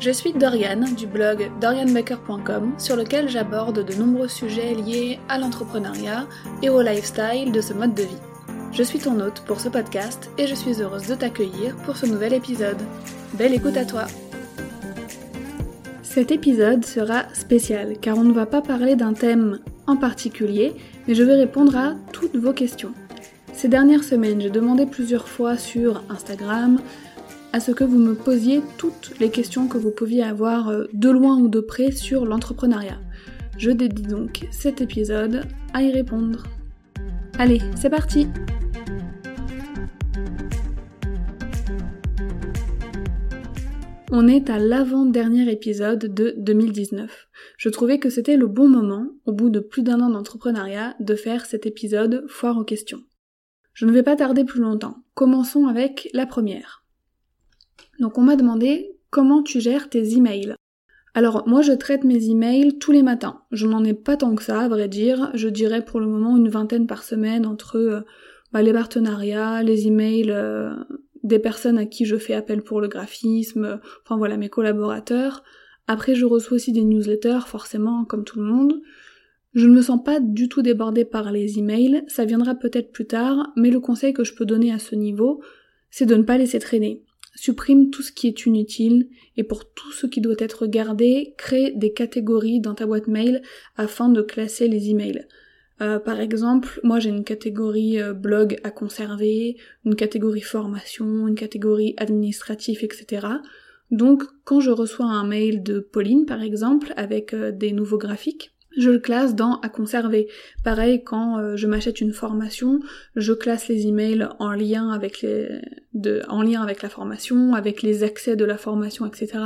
Je suis Doriane du blog dorianbaker.com sur lequel j'aborde de nombreux sujets liés à l'entrepreneuriat et au lifestyle de ce mode de vie. Je suis ton hôte pour ce podcast et je suis heureuse de t'accueillir pour ce nouvel épisode. Belle écoute à toi Cet épisode sera spécial car on ne va pas parler d'un thème en particulier, mais je vais répondre à toutes vos questions. Ces dernières semaines, j'ai demandé plusieurs fois sur Instagram, à ce que vous me posiez toutes les questions que vous pouviez avoir euh, de loin ou de près sur l'entrepreneuriat. Je dédie donc cet épisode à y répondre. Allez, c'est parti On est à l'avant-dernier épisode de 2019. Je trouvais que c'était le bon moment, au bout de plus d'un an d'entrepreneuriat, de faire cet épisode foire aux questions. Je ne vais pas tarder plus longtemps. Commençons avec la première. Donc on m'a demandé comment tu gères tes emails. Alors moi je traite mes emails tous les matins. Je n'en ai pas tant que ça à vrai dire. Je dirais pour le moment une vingtaine par semaine entre euh, bah, les partenariats, les emails euh, des personnes à qui je fais appel pour le graphisme, enfin voilà mes collaborateurs. Après je reçois aussi des newsletters forcément comme tout le monde. Je ne me sens pas du tout débordée par les emails, ça viendra peut-être plus tard, mais le conseil que je peux donner à ce niveau, c'est de ne pas laisser traîner. Supprime tout ce qui est inutile et pour tout ce qui doit être gardé, crée des catégories dans ta boîte mail afin de classer les emails. Euh, par exemple, moi j'ai une catégorie euh, blog à conserver, une catégorie formation, une catégorie administratif, etc. Donc quand je reçois un mail de Pauline par exemple avec euh, des nouveaux graphiques, je le classe dans à conserver. Pareil, quand euh, je m'achète une formation, je classe les emails en lien avec les, en lien avec la formation, avec les accès de la formation, etc.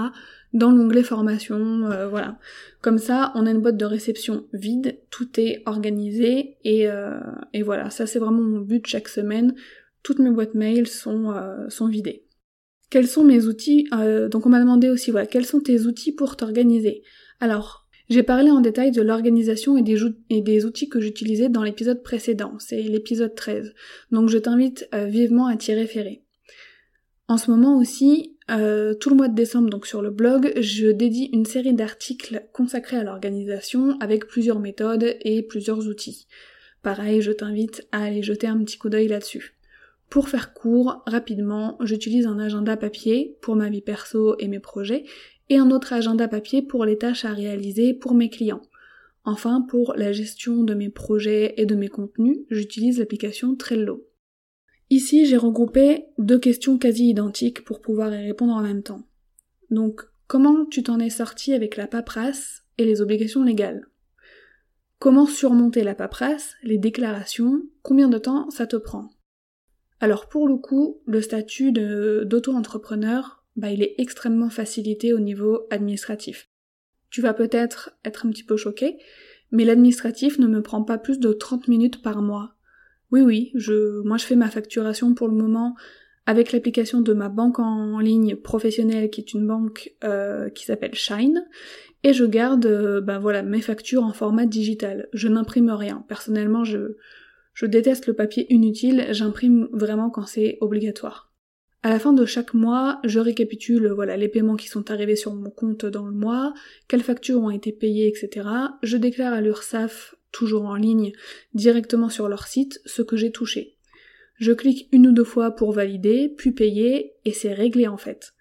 dans l'onglet formation, euh, voilà. Comme ça, on a une boîte de réception vide, tout est organisé et, euh, et voilà. Ça, c'est vraiment mon but chaque semaine. Toutes mes boîtes mail sont, sont vidées. Quels sont mes outils Donc on m'a demandé aussi, voilà, quels sont tes outils pour t'organiser? Alors, j'ai parlé en détail de l'organisation et, des outils que j'utilisais dans l'épisode précédent, c'est l'épisode 13, donc je t'invite euh, vivement à t'y référer. En ce moment aussi, euh, tout le mois de décembre, donc sur le blog, je dédie une série d'articles consacrés à l'organisation avec plusieurs méthodes et plusieurs outils. Pareil, je t'invite à aller jeter un petit coup d'œil là-dessus. Pour faire court, rapidement, j'utilise un agenda papier pour ma vie perso et mes projets et un autre agenda papier pour les tâches à réaliser pour mes clients. Enfin, pour la gestion de mes projets et de mes contenus, j'utilise l'application Trello. Ici, j'ai regroupé deux questions quasi identiques pour pouvoir y répondre en même temps. Donc, comment tu t'en es sorti avec la paperasse et les obligations légales? Comment surmonter la paperasse, les déclarations, combien de temps ça te prend? Alors pour le coup, le statut d'auto-entrepreneur bah, il est extrêmement facilité au niveau administratif. Tu vas peut-être être un petit peu choqué, mais l'administratif ne me prend pas plus de 30 minutes par mois. Oui, oui, je, moi je fais ma facturation pour le moment avec l'application de ma banque en ligne professionnelle qui est une banque euh, qui s'appelle Shine et je garde euh, ben voilà mes factures en format digital. Je n'imprime rien. Personnellement, je je déteste le papier inutile, j'imprime vraiment quand c'est obligatoire. À la fin de chaque mois, je récapitule voilà les paiements qui sont arrivés sur mon compte dans le mois, quelles factures ont été payées, etc. Je déclare à l'URSSAF, toujours en ligne, directement sur leur site, ce que j'ai touché. Je clique une ou deux fois pour valider, puis payer, et c'est réglé en fait.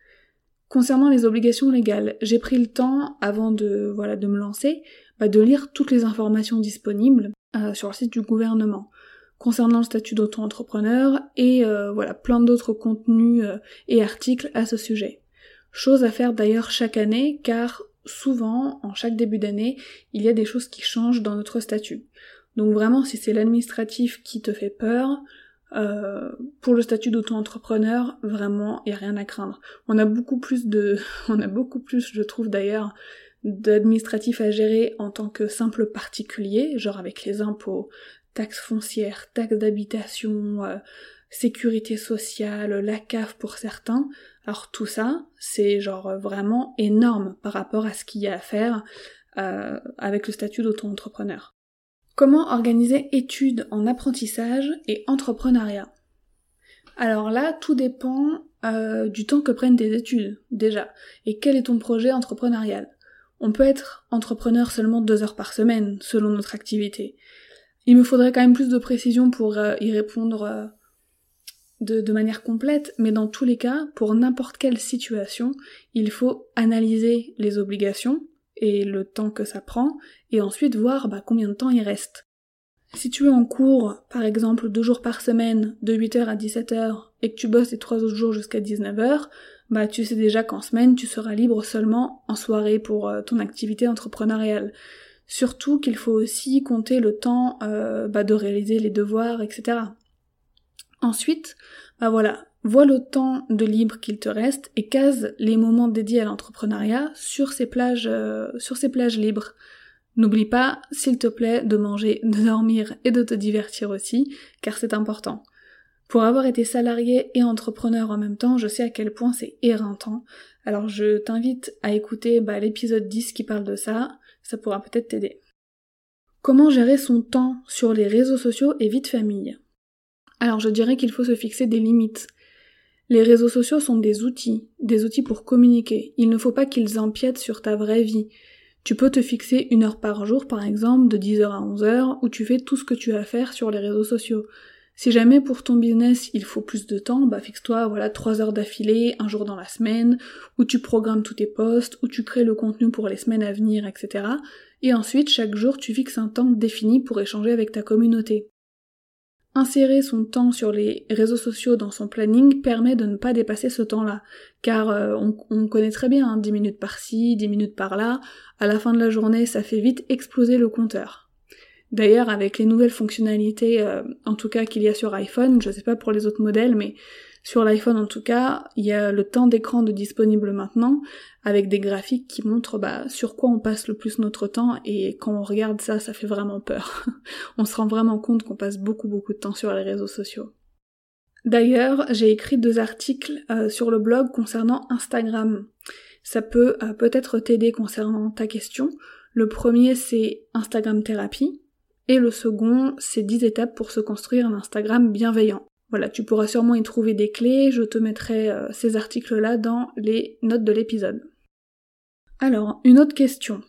Concernant les obligations légales, j'ai pris le temps, avant de, me lancer, bah, de lire toutes les informations disponibles euh, sur le site du gouvernement concernant le statut d'auto-entrepreneur et euh, voilà plein d'autres contenus euh, et articles à ce sujet. Chose à faire d'ailleurs chaque année car souvent en chaque début d'année il y a des choses qui changent dans notre statut. Donc vraiment si c'est l'administratif qui te fait peur, euh, pour le statut d'auto-entrepreneur, vraiment, il n'y a rien à craindre. On a beaucoup plus de, on a beaucoup plus, je trouve d'ailleurs, d'administratifs à gérer en tant que simple particulier, genre avec les impôts, taxes foncières, taxes d'habitation, euh, sécurité sociale, la CAF pour certains. Alors tout ça, c'est genre vraiment énorme par rapport à ce qu'il y a à faire euh, avec le statut d'auto-entrepreneur. Comment organiser études en apprentissage et entrepreneuriat? Alors là, tout dépend euh, du temps que prennent tes études, déjà, et quel est ton projet entrepreneurial? On peut être entrepreneur seulement deux heures par semaine, selon notre activité. Il me faudrait quand même plus de précision pour euh, y répondre euh, de, manière complète, mais dans tous les cas, pour n'importe quelle situation, il faut analyser les obligations et le temps que ça prend, et ensuite voir bah, combien de temps il reste. Si tu es en cours, par exemple, deux jours par semaine, de 8h à 17h, et que tu bosses les trois autres jours jusqu'à 19h, bah tu sais déjà qu'en semaine, tu seras libre seulement en soirée pour euh, ton activité entrepreneuriale. Surtout qu'il faut aussi compter le temps euh, bah, de réaliser les devoirs, etc. Ensuite, bah voilà, vois le temps de libre qu'il te reste et case les moments dédiés à l'entrepreneuriat sur ces plages, euh, sur ces plages libres. N'oublie pas, s'il te plaît, de manger, de dormir et de te divertir aussi, car c'est important. Pour avoir été salarié et entrepreneur en même temps, je sais à quel point c'est éreintant. Alors je t'invite à écouter bah, l'épisode 10 qui parle de ça, ça pourra peut-être t'aider. Comment gérer son temps sur les réseaux sociaux et vie de famille? Alors je dirais qu'il faut se fixer des limites. Les réseaux sociaux sont des outils, des outils pour communiquer. Il ne faut pas qu'ils empiètent sur ta vraie vie. Tu peux te fixer une heure par jour, par exemple, de 10h à 11h, où tu fais tout ce que tu as à faire sur les réseaux sociaux. Si jamais pour ton business il faut plus de temps, bah fixe-toi voilà 3 heures d'affilée, un jour dans la semaine, où tu programmes tous tes posts, où tu crées le contenu pour les semaines à venir, etc. Et ensuite chaque jour tu fixes un temps défini pour échanger avec ta communauté. Insérer son temps sur les réseaux sociaux dans son planning permet de ne pas dépasser ce temps-là, car euh, on, connaît très bien, hein, 10 minutes par-ci, 10 minutes par-là, à la fin de la journée ça fait vite exploser le compteur. D'ailleurs, avec les nouvelles fonctionnalités, euh, en tout cas qu'il y a sur iPhone, je sais pas pour les autres modèles, mais sur l'iPhone en tout cas, il y a le temps d'écran de disponible maintenant, avec des graphiques qui montrent bah, sur quoi on passe le plus notre temps, et quand on regarde ça, ça fait vraiment peur. on se rend vraiment compte qu'on passe beaucoup beaucoup de temps sur les réseaux sociaux. D'ailleurs, j'ai écrit deux articles euh, sur le blog concernant Instagram. Ça peut euh, peut-être t'aider concernant ta question. Le premier c'est Instagram thérapie, et le second, c'est 10 étapes pour se construire un Instagram bienveillant. Voilà, tu pourras sûrement y trouver des clés, je te mettrai euh, ces articles-là dans les notes de l'épisode. Alors, une autre question.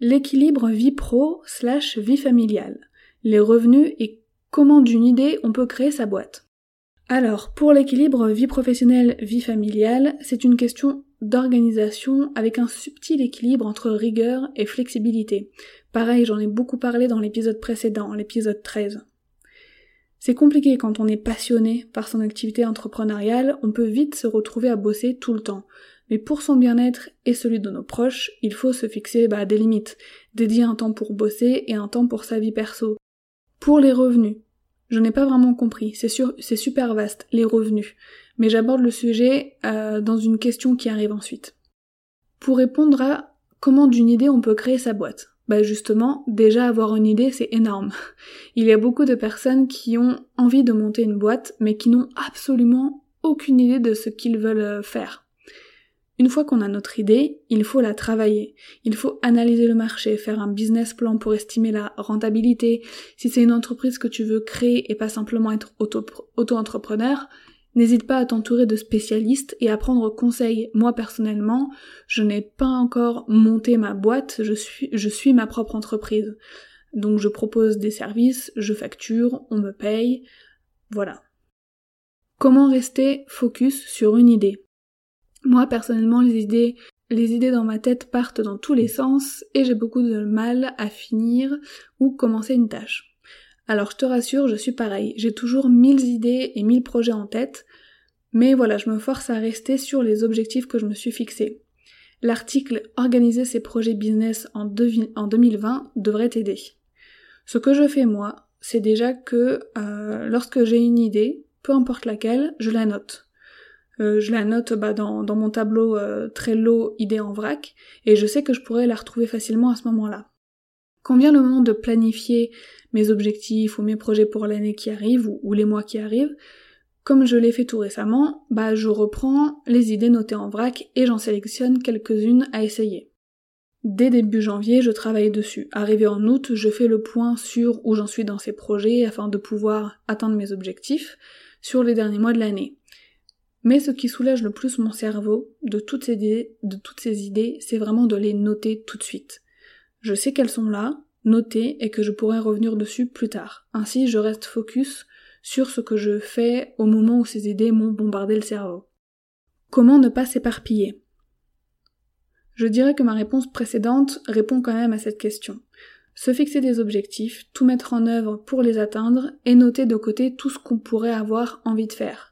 L'équilibre vie pro slash vie familiale. Les revenus et comment d'une idée on peut créer sa boîte? Alors, pour l'équilibre vie professionnelle, vie familiale, c'est une question d'organisation avec un subtil équilibre entre rigueur et flexibilité. Pareil, j'en ai beaucoup parlé dans l'épisode précédent, l'épisode 13. C'est compliqué quand on est passionné par son activité entrepreneuriale, on peut vite se retrouver à bosser tout le temps. Mais pour son bien-être et celui de nos proches, il faut se fixer bah, des limites, dédier un temps pour bosser et un temps pour sa vie perso. Pour les revenus, je n'ai pas vraiment compris, c'est super vaste, les revenus mais j'aborde le sujet euh, dans une question qui arrive ensuite. Pour répondre à comment d'une idée on peut créer sa boîte. Bah justement, déjà avoir une idée, c'est énorme. Il y a beaucoup de personnes qui ont envie de monter une boîte, mais qui n'ont absolument aucune idée de ce qu'ils veulent euh, faire. Une fois qu'on a notre idée, il faut la travailler. Il faut analyser le marché, faire un business plan pour estimer la rentabilité. Si c'est une entreprise que tu veux créer et pas simplement être auto-entrepreneur, N'hésite pas à t'entourer de spécialistes et à prendre conseil. Moi personnellement, je n'ai pas encore monté ma boîte, je suis, je suis ma propre entreprise. Donc je propose des services, je facture, on me paye, voilà. Comment rester focus sur une idée? Moi personnellement les idées les idées dans ma tête partent dans tous les sens et j'ai beaucoup de mal à finir ou commencer une tâche. Alors je te rassure, je suis pareil, j'ai toujours mille idées et mille projets en tête, mais voilà, je me force à rester sur les objectifs que je me suis fixés. L'article Organiser ses projets business en, 2020 devrait t'aider. Ce que je fais moi, c'est déjà que euh, lorsque j'ai une idée, peu importe laquelle, je la note. Euh, je la note bah, dans, mon tableau euh, Trello idée en vrac, et je sais que je pourrais la retrouver facilement à ce moment-là. Quand vient le moment de planifier mes objectifs ou mes projets pour l'année qui arrive ou, les mois qui arrivent, comme je l'ai fait tout récemment, bah je reprends les idées notées en vrac et j'en sélectionne quelques-unes à essayer. Dès début janvier, je travaille dessus. Arrivé en août, je fais le point sur où j'en suis dans ces projets afin de pouvoir atteindre mes objectifs sur les derniers mois de l'année. Mais ce qui soulage le plus mon cerveau de toutes ces idées, c'est vraiment de les noter tout de suite. Je sais qu'elles sont là, notées, et que je pourrai revenir dessus plus tard. Ainsi, je reste focus sur ce que je fais au moment où ces idées m'ont bombardé le cerveau. Comment ne pas s'éparpiller? Je dirais que ma réponse précédente répond quand même à cette question. Se fixer des objectifs, tout mettre en œuvre pour les atteindre et noter de côté tout ce qu'on pourrait avoir envie de faire.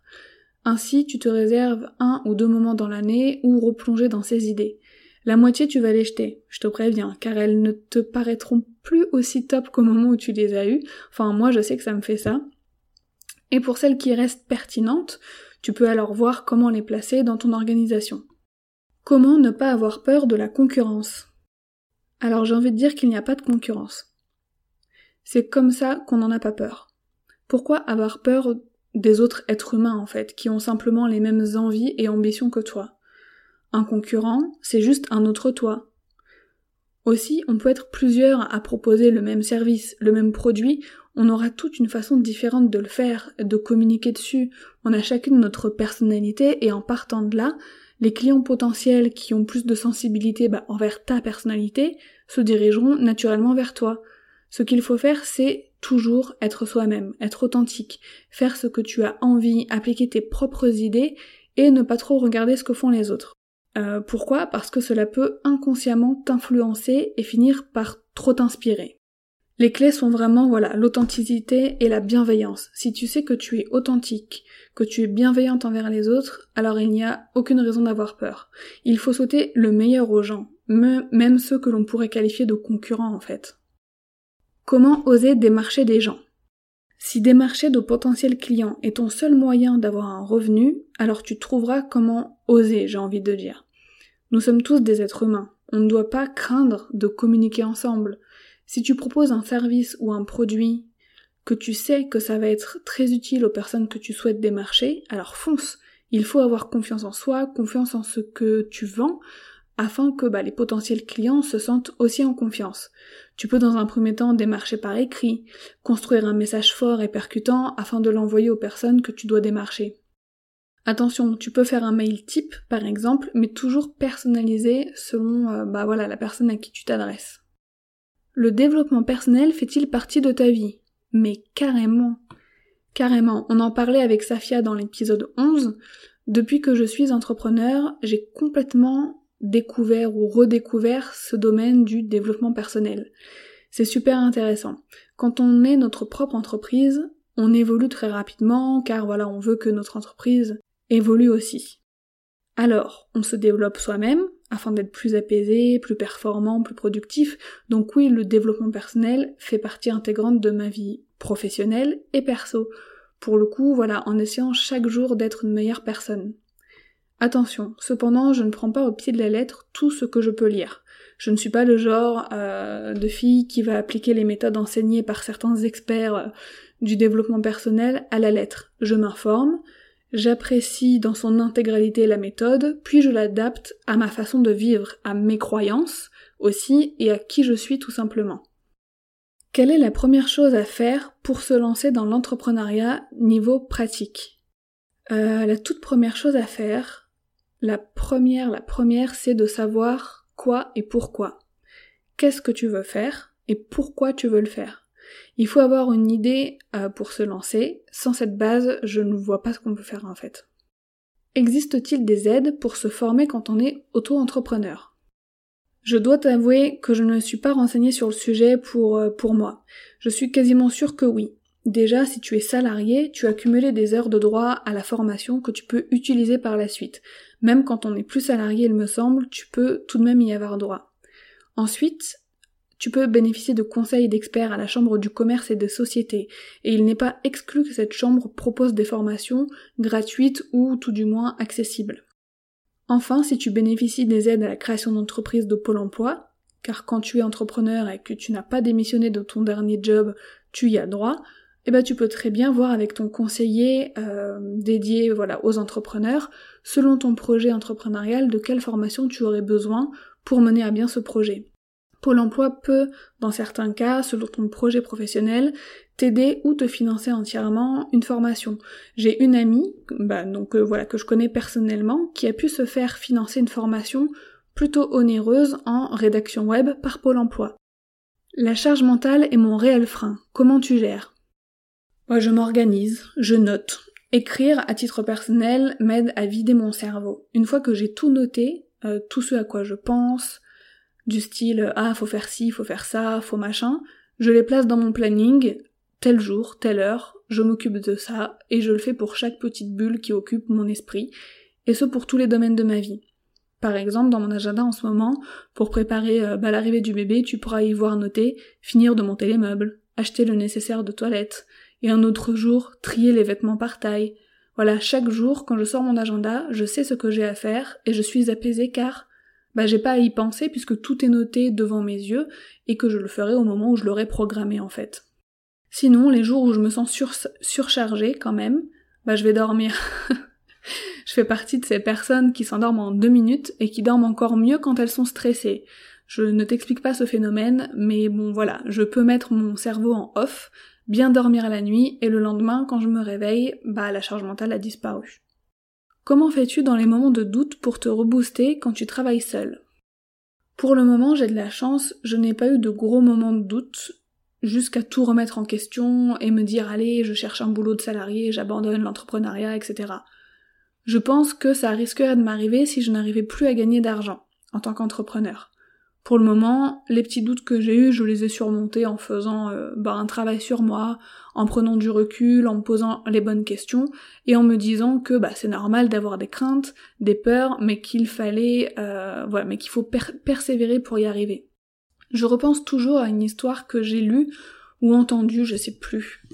Ainsi, tu te réserves un ou deux moments dans l'année où replonger dans ces idées. La moitié, tu vas les jeter, je te préviens, car elles ne te paraîtront plus aussi top qu'au moment où tu les as eues. Enfin, moi, je sais que ça me fait ça. Et pour celles qui restent pertinentes, tu peux alors voir comment les placer dans ton organisation. Comment ne pas avoir peur de la concurrence? Alors j'ai envie de dire qu'il n'y a pas de concurrence. C'est comme ça qu'on n'en a pas peur. Pourquoi avoir peur des autres êtres humains en fait, qui ont simplement les mêmes envies et ambitions que toi. Un concurrent, c'est juste un autre toi. Aussi, on peut être plusieurs à proposer le même service, le même produit, on aura toute une façon différente de le faire, de communiquer dessus, on a chacune notre personnalité et en partant de là, les clients potentiels qui ont plus de sensibilité bah, envers ta personnalité se dirigeront naturellement vers toi. Ce qu'il faut faire, c'est toujours être soi-même, être authentique, faire ce que tu as envie, appliquer tes propres idées et ne pas trop regarder ce que font les autres. Euh, pourquoi? Parce que cela peut inconsciemment t'influencer et finir par trop t'inspirer. Les clés sont vraiment, voilà, l'authenticité et la bienveillance. Si tu sais que tu es authentique, que tu es bienveillante envers les autres, alors il n'y a aucune raison d'avoir peur. Il faut sauter le meilleur aux gens, même ceux que l'on pourrait qualifier de concurrents en fait. Comment oser démarcher des gens? Si démarcher de potentiels clients est ton seul moyen d'avoir un revenu, alors tu trouveras comment oser, j'ai envie de dire. Nous sommes tous des êtres humains. On ne doit pas craindre de communiquer ensemble. Si tu proposes un service ou un produit que tu sais que ça va être très utile aux personnes que tu souhaites démarcher, alors fonce. Il faut avoir confiance en soi, confiance en ce que tu vends, afin que bah, les potentiels clients se sentent aussi en confiance. Tu peux dans un premier temps démarcher par écrit, construire un message fort et percutant afin de l'envoyer aux personnes que tu dois démarcher. Attention, tu peux faire un mail type par exemple, mais toujours personnalisé selon euh, bah voilà la personne à qui tu t'adresses. Le développement personnel fait-il partie de ta vie? Mais carrément. Carrément, on en parlait avec Safia dans l'épisode 11. Depuis que je suis entrepreneur, j'ai complètement découvert ou redécouvert ce domaine du développement personnel. C'est super intéressant. Quand on est notre propre entreprise, on évolue très rapidement car voilà, on veut que notre entreprise évolue aussi. Alors, on se développe soi-même afin d'être plus apaisé, plus performant, plus productif. Donc oui, le développement personnel fait partie intégrante de ma vie professionnelle et perso. Pour le coup, voilà, en essayant chaque jour d'être une meilleure personne. Attention, cependant, je ne prends pas au pied de la lettre tout ce que je peux lire. Je ne suis pas le genre euh, de fille qui va appliquer les méthodes enseignées par certains experts euh, du développement personnel à la lettre. Je m'informe, j'apprécie dans son intégralité la méthode, puis je l'adapte à ma façon de vivre, à mes croyances aussi, et à qui je suis tout simplement. Quelle est la première chose à faire pour se lancer dans l'entrepreneuriat niveau pratique? Euh, La toute première chose à faire, la première, la première, c'est de savoir quoi et pourquoi. Qu'est-ce que tu veux faire et pourquoi tu veux le faire? Il faut avoir une idée euh, pour se lancer. Sans cette base, je ne vois pas ce qu'on peut faire en fait. Existe-t-il des aides pour se former quand on est auto-entrepreneur? Je dois t'avouer que je ne suis pas renseignée sur le sujet pour, euh, pour moi. Je suis quasiment sûre que oui. Déjà, si tu es salarié, tu as cumulé des heures de droit à la formation que tu peux utiliser par la suite. Même quand on n'est plus salarié, il me semble, tu peux tout de même y avoir droit. Ensuite, tu peux bénéficier de conseils d'experts à la Chambre du commerce et des sociétés, et il n'est pas exclu que cette chambre propose des formations gratuites ou tout du moins accessibles. Enfin, si tu bénéficies des aides à la création d'entreprises de Pôle emploi, car quand tu es entrepreneur et que tu n'as pas démissionné de ton dernier job, tu y as droit, eh ben tu peux très bien voir avec ton conseiller euh, dédié voilà aux entrepreneurs, selon ton projet entrepreneurial, de quelle formation tu aurais besoin pour mener à bien ce projet. Pôle emploi peut, dans certains cas, selon ton projet professionnel, t'aider ou te financer entièrement une formation. J'ai une amie, bah, donc euh, voilà, que je connais personnellement, qui a pu se faire financer une formation plutôt onéreuse en rédaction web par Pôle emploi. La charge mentale est mon réel frein. Comment tu gères? Je m'organise, je note. Écrire à titre personnel m'aide à vider mon cerveau. Une fois que j'ai tout noté, euh, tout ce à quoi je pense, du style ah faut faire ci, faut faire ça, faut machin, je les place dans mon planning, tel jour, telle heure, je m'occupe de ça, et je le fais pour chaque petite bulle qui occupe mon esprit, et ce pour tous les domaines de ma vie. Par exemple, dans mon agenda en ce moment, pour préparer euh, bah, l'arrivée du bébé, tu pourras y voir noter finir de monter les meubles, acheter le nécessaire de toilette, et un autre jour, trier les vêtements par taille. Voilà, chaque jour, quand je sors mon agenda, je sais ce que j'ai à faire, et je suis apaisée car bah j'ai pas à y penser puisque tout est noté devant mes yeux et que je le ferai au moment où je l'aurai programmé en fait. Sinon, les jours où je me sens surchargée quand même, bah je vais dormir. je fais partie de ces personnes qui s'endorment en deux minutes et qui dorment encore mieux quand elles sont stressées. Je ne t'explique pas ce phénomène, mais bon voilà, je peux mettre mon cerveau en off, bien dormir la nuit, et le lendemain, quand je me réveille, bah la charge mentale a disparu. Comment fais-tu dans les moments de doute pour te rebooster quand tu travailles seul Pour le moment, j'ai de la chance, je n'ai pas eu de gros moments de doute, jusqu'à tout remettre en question et me dire allez, je cherche un boulot de salarié, j'abandonne l'entrepreneuriat, etc. Je pense que ça risquerait de m'arriver si je n'arrivais plus à gagner d'argent en tant qu'entrepreneur. Pour le moment, les petits doutes que j'ai eus, je les ai surmontés en faisant euh, bah, un travail sur moi, en prenant du recul, en me posant les bonnes questions et en me disant que bah, c'est normal d'avoir des craintes, des peurs, mais qu'il fallait, euh, voilà, mais qu'il faut persévérer pour y arriver. Je repense toujours à une histoire que j'ai lue ou entendue, je sais plus.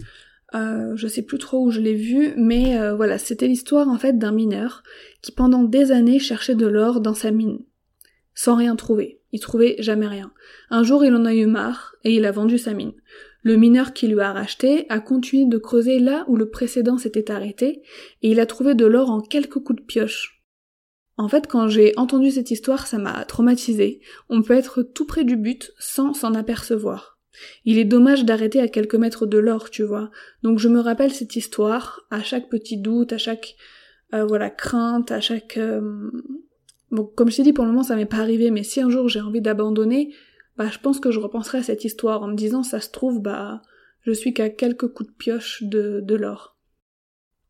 Euh, je sais plus trop où je l'ai vue, mais euh, voilà, c'était l'histoire en fait d'un mineur qui pendant des années cherchait de l'or dans sa mine, sans rien trouver. Il trouvait jamais rien. Un jour, il en a eu marre et il a vendu sa mine. Le mineur qui lui a racheté a continué de creuser là où le précédent s'était arrêté et il a trouvé de l'or en quelques coups de pioche. En fait, quand j'ai entendu cette histoire, ça m'a traumatisé. On peut être tout près du but sans s'en apercevoir. Il est dommage d'arrêter à quelques mètres de l'or, tu vois. Donc je me rappelle cette histoire à chaque petit doute, à chaque euh, voilà crainte, à chaque euh, Bon, comme je t'ai dit, pour le moment, ça m'est pas arrivé, mais si un jour j'ai envie d'abandonner, bah, je pense que je repenserai à cette histoire en me disant, ça se trouve, bah, je suis qu'à quelques coups de pioche de, de l'or.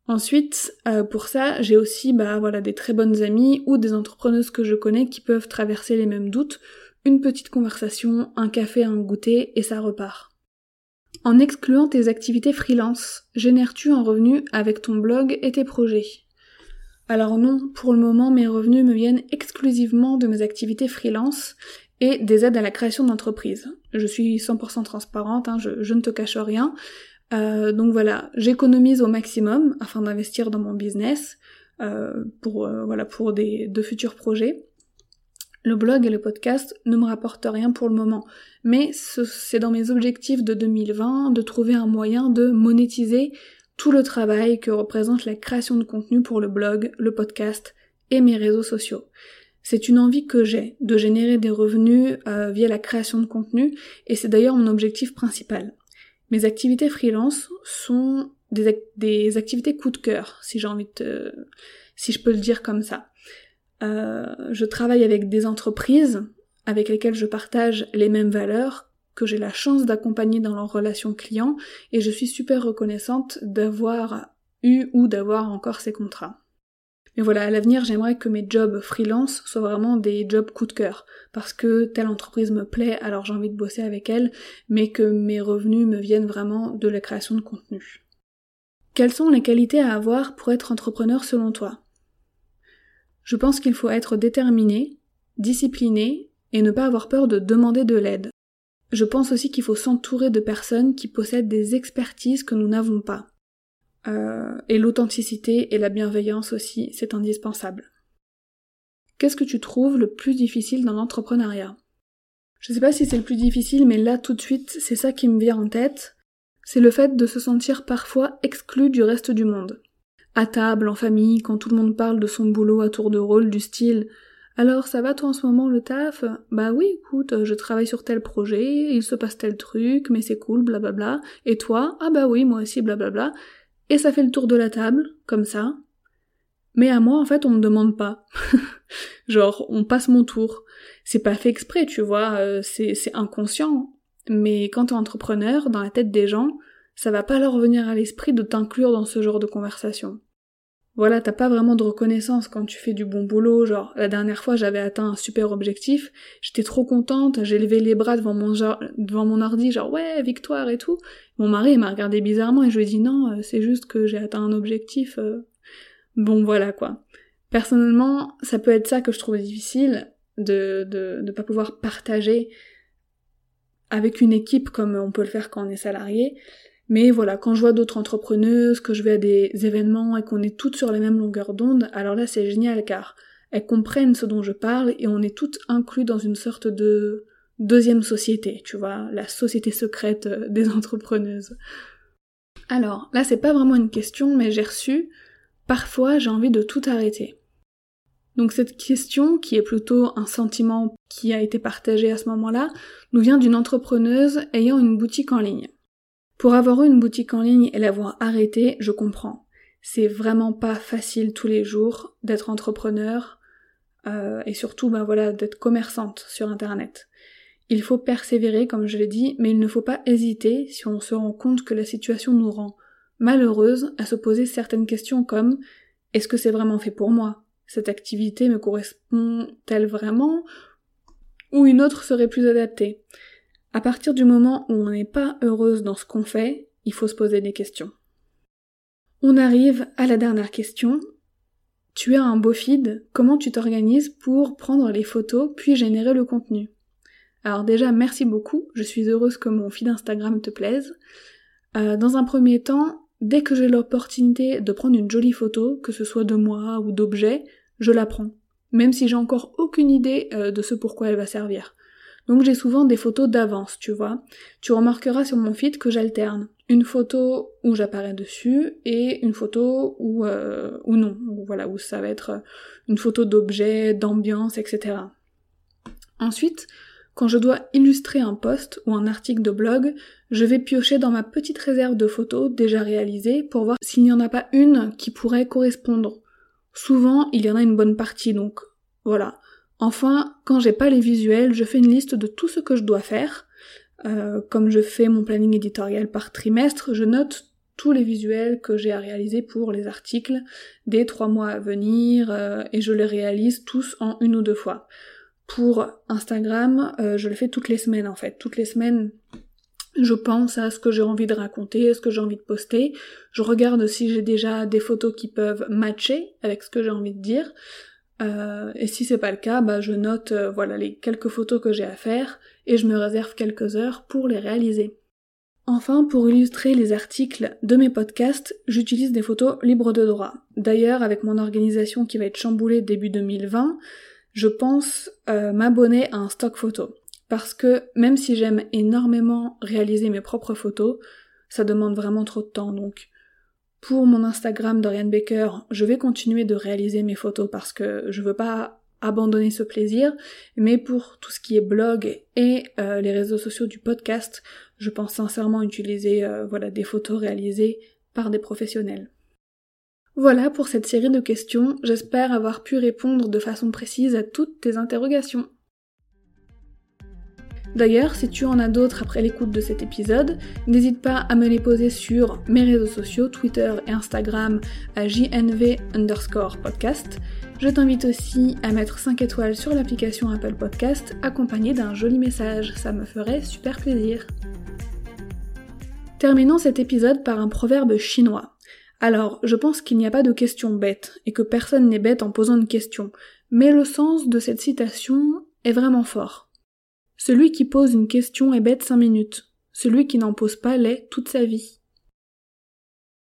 Ensuite, euh, pour ça, j'ai aussi, bah, voilà, des très bonnes amies ou des entrepreneuses que je connais qui peuvent traverser les mêmes doutes, une petite conversation, un café, un goûter, et ça repart. En excluant tes activités freelance, génères-tu un revenu avec ton blog et tes projets? Alors non, pour le moment, mes revenus me viennent exclusivement de mes activités freelance et des aides à la création d'entreprise. Je suis 100% transparente, hein, je, ne te cache rien. Euh, donc voilà, j'économise au maximum afin d'investir dans mon business euh, pour euh, voilà pour des de futurs projets. Le blog et le podcast ne me rapportent rien pour le moment, mais c'est dans mes objectifs de 2020 de trouver un moyen de monétiser tout le travail que représente la création de contenu pour le blog, le podcast et mes réseaux sociaux. C'est une envie que j'ai de générer des revenus euh, via la création de contenu et c'est d'ailleurs mon objectif principal. Mes activités freelance sont des, activités coup de cœur, si j'ai envie de, si je peux le dire comme ça. Euh, je travaille avec des entreprises avec lesquelles je partage les mêmes valeurs que j'ai la chance d'accompagner dans leur relation client et je suis super reconnaissante d'avoir eu ou d'avoir encore ces contrats. Mais voilà, à l'avenir, j'aimerais que mes jobs freelance soient vraiment des jobs coup de cœur, parce que telle entreprise me plaît, alors j'ai envie de bosser avec elle, mais que mes revenus me viennent vraiment de la création de contenu. Quelles sont les qualités à avoir pour être entrepreneur selon toi? Je pense qu'il faut être déterminé, discipliné et ne pas avoir peur de demander de l'aide. Je pense aussi qu'il faut s'entourer de personnes qui possèdent des expertises que nous n'avons pas. Euh, et l'authenticité et la bienveillance aussi, c'est indispensable. Qu'est-ce que tu trouves le plus difficile dans l'entrepreneuriat? Je sais pas si c'est le plus difficile, mais là tout de suite, c'est ça qui me vient en tête. C'est le fait de se sentir parfois exclu du reste du monde. À table, en famille, quand tout le monde parle de son boulot à tour de rôle, du style alors ça va toi en ce moment le taf? Bah oui, écoute, je travaille sur tel projet, il se passe tel truc, mais c'est cool, blablabla. Et toi? Ah bah oui, moi aussi, blablabla. Et ça fait le tour de la table, comme ça. Mais à moi, en fait, on me demande pas. Genre, on passe mon tour. C'est pas fait exprès, tu vois, euh, c'est inconscient. Mais quand t'es entrepreneur, dans la tête des gens, ça va pas leur venir à l'esprit de t'inclure dans ce genre de conversation voilà, t'as pas vraiment de reconnaissance quand tu fais du bon boulot. Genre, la dernière fois, j'avais atteint un super objectif, j'étais trop contente, j'ai levé les bras devant mon, devant ordi, genre ouais, victoire et tout. Mon mari m'a regardé bizarrement et je lui ai dit non, euh, c'est juste que j'ai atteint un objectif. Euh. Bon, voilà quoi. Personnellement, ça peut être ça que je trouve difficile, de, de, de pas pouvoir partager avec une équipe comme on peut le faire quand on est salarié, mais voilà, quand je vois d'autres entrepreneuses, que je vais à des événements et qu'on est toutes sur la même longueur d'onde, alors là c'est génial car elles comprennent ce dont je parle et on est toutes inclus dans une sorte de deuxième société, tu vois, la société secrète euh, des entrepreneuses. Alors, là c'est pas vraiment une question, mais j'ai reçu parfois j'ai envie de tout arrêter. Donc cette question, qui est plutôt un sentiment qui a été partagé à ce moment-là, nous vient d'une entrepreneuse ayant une boutique en ligne. Pour avoir eu une boutique en ligne et l'avoir arrêtée, je comprends. C'est vraiment pas facile tous les jours d'être entrepreneur euh, et surtout ben voilà d'être commerçante sur internet. Il faut persévérer comme je l'ai dit, mais il ne faut pas hésiter si on se rend compte que la situation nous rend malheureuse à se poser certaines questions comme est-ce que c'est vraiment fait pour moi? Cette activité me correspond-elle vraiment? Ou une autre serait plus adaptée? À partir du moment où on n'est pas heureuse dans ce qu'on fait, il faut se poser des questions. On arrive à la dernière question. Tu as un beau feed, comment tu t'organises pour prendre les photos puis générer le contenu? Alors déjà, merci beaucoup, je suis heureuse que mon feed Instagram te plaise. Euh, dans un premier temps, dès que j'ai l'opportunité de prendre une jolie photo, que ce soit de moi ou d'objets, je la prends. Même si j'ai encore aucune idée euh, de ce pourquoi elle va servir. Donc j'ai souvent des photos d'avance, tu vois. Tu remarqueras sur mon feed que j'alterne. Une photo où j'apparais dessus et une photo où, euh, ou non, voilà, où ça va être une photo d'objet, d'ambiance, etc. Ensuite, quand je dois illustrer un post ou un article de blog, je vais piocher dans ma petite réserve de photos déjà réalisées pour voir s'il n'y en a pas une qui pourrait correspondre. Souvent, il y en a une bonne partie, donc voilà. Enfin, quand j'ai pas les visuels, je fais une liste de tout ce que je dois faire. Euh, comme je fais mon planning éditorial par trimestre, je note tous les visuels que j'ai à réaliser pour les articles des trois mois à venir euh, et je les réalise tous en une ou deux fois. Pour Instagram, euh, je le fais toutes les semaines en fait. Toutes les semaines, je pense à ce que j'ai envie de raconter, à ce que j'ai envie de poster. Je regarde si j'ai déjà des photos qui peuvent matcher avec ce que j'ai envie de dire. Euh, et si c'est pas le cas, bah je note euh, voilà les quelques photos que j'ai à faire et je me réserve quelques heures pour les réaliser. Enfin, pour illustrer les articles de mes podcasts, j'utilise des photos libres de droit. D'ailleurs, avec mon organisation qui va être chamboulée début 2020, je pense euh, m'abonner à un stock photo. Parce que même si j'aime énormément réaliser mes propres photos, ça demande vraiment trop de temps. Donc pour mon Instagram Dorian Baker, je vais continuer de réaliser mes photos parce que je veux pas abandonner ce plaisir, mais pour tout ce qui est blog et euh, les réseaux sociaux du podcast, je pense sincèrement utiliser euh, voilà des photos réalisées par des professionnels. Voilà pour cette série de questions, j'espère avoir pu répondre de façon précise à toutes tes interrogations. D'ailleurs, si tu en as d'autres après l'écoute de cet épisode, n'hésite pas à me les poser sur mes réseaux sociaux, Twitter et Instagram à jnv underscore podcast. Je t'invite aussi à mettre 5 étoiles sur l'application Apple Podcast accompagné d'un joli message, ça me ferait super plaisir. Terminons cet épisode par un proverbe chinois. Alors, je pense qu'il n'y a pas de question bête, et que personne n'est bête en posant une question, mais le sens de cette citation est vraiment fort. Celui qui pose une question est bête cinq minutes, celui qui n'en pose pas l'est toute sa vie.